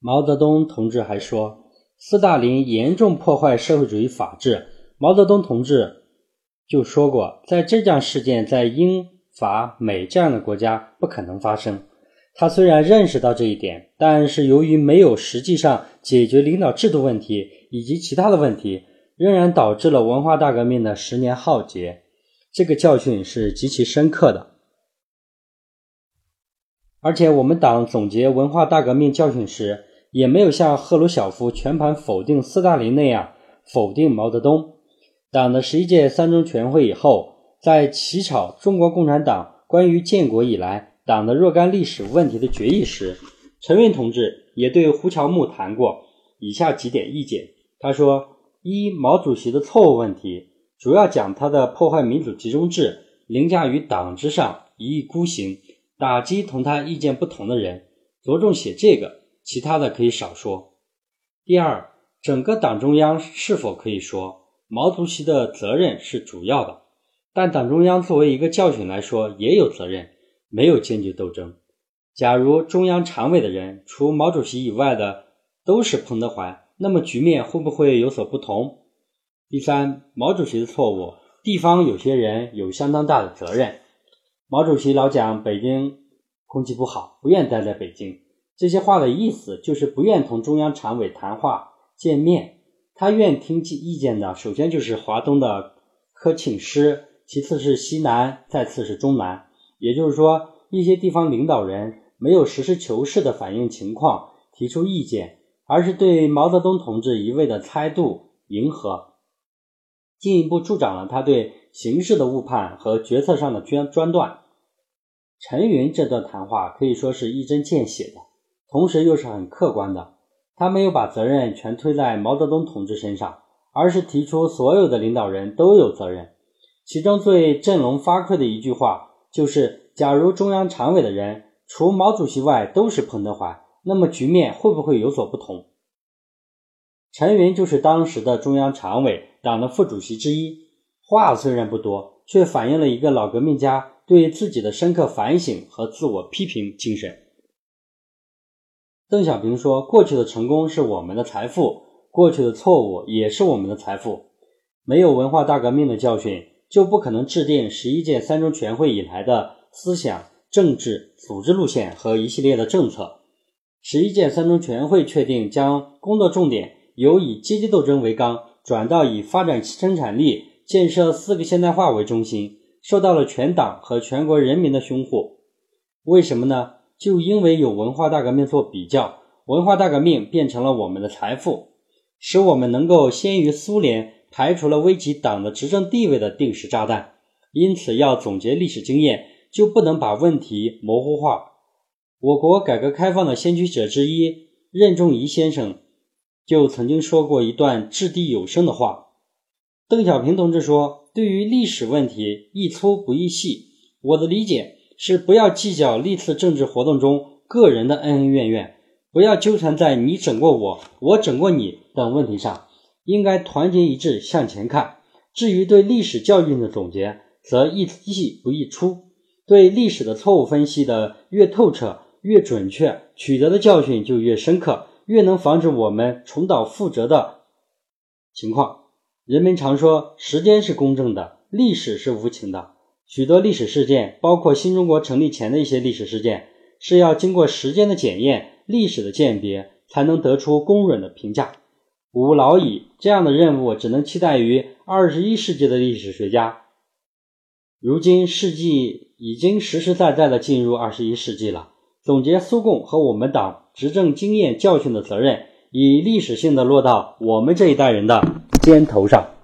毛泽东同志还说，斯大林严重破坏社会主义法治。毛泽东同志就说过，在这样事件在英法美这样的国家不可能发生。他虽然认识到这一点，但是由于没有实际上解决领导制度问题以及其他的问题，仍然导致了文化大革命的十年浩劫。这个教训是极其深刻的。而且，我们党总结文化大革命教训时，也没有像赫鲁晓夫全盘否定斯大林那样否定毛泽东。党的十一届三中全会以后，在起草《中国共产党关于建国以来党的若干历史问题的决议》时，陈云同志也对胡乔木谈过以下几点意见。他说：“一、毛主席的错误问题，主要讲他的破坏民主集中制，凌驾于党之上，一意孤行，打击同他意见不同的人，着重写这个，其他的可以少说。第二，整个党中央是否可以说？”毛主席的责任是主要的，但党中央作为一个教训来说也有责任，没有坚决斗争。假如中央常委的人除毛主席以外的都是彭德怀，那么局面会不会有所不同？第三，毛主席的错误，地方有些人有相当大的责任。毛主席老讲北京空气不好，不愿待在北京，这些话的意思就是不愿同中央常委谈话见面。他愿听意见的，首先就是华东的科庆师，其次是西南，再次是中南。也就是说，一些地方领导人没有实事求是的反映情况，提出意见，而是对毛泽东同志一味的猜度、迎合，进一步助长了他对形势的误判和决策上的专专断。陈云这段谈话可以说是一针见血的，同时又是很客观的。他没有把责任全推在毛泽东同志身上，而是提出所有的领导人都有责任。其中最振聋发聩的一句话就是：假如中央常委的人除毛主席外都是彭德怀，那么局面会不会有所不同？陈云就是当时的中央常委、党的副主席之一，话虽然不多，却反映了一个老革命家对自己的深刻反省和自我批评精神。邓小平说：“过去的成功是我们的财富，过去的错误也是我们的财富。没有文化大革命的教训，就不可能制定十一届三中全会以来的思想、政治、组织路线和一系列的政策。十一届三中全会确定将工作重点由以阶级斗争为纲，转到以发展生产力、建设四个现代化为中心，受到了全党和全国人民的拥护。为什么呢？”就因为有文化大革命做比较，文化大革命变成了我们的财富，使我们能够先于苏联排除了危及党的执政地位的定时炸弹。因此，要总结历史经验，就不能把问题模糊化。我国改革开放的先驱者之一任仲夷先生就曾经说过一段掷地有声的话。邓小平同志说：“对于历史问题，易粗不易细。”我的理解。是不要计较历次政治活动中个人的恩恩怨怨，不要纠缠在你整过我，我整过你等问题上，应该团结一致向前看。至于对历史教训的总结，则易细不易出。对历史的错误分析的越透彻、越准确，取得的教训就越深刻，越能防止我们重蹈覆辙的情况。人们常说，时间是公正的，历史是无情的。许多历史事件，包括新中国成立前的一些历史事件，是要经过时间的检验、历史的鉴别，才能得出公允的评价。吾老矣，这样的任务只能期待于二十一世纪的历史学家。如今世纪已经实实在在的进入二十一世纪了，总结苏共和我们党执政经验教训的责任，以历史性的落到我们这一代人的肩头上。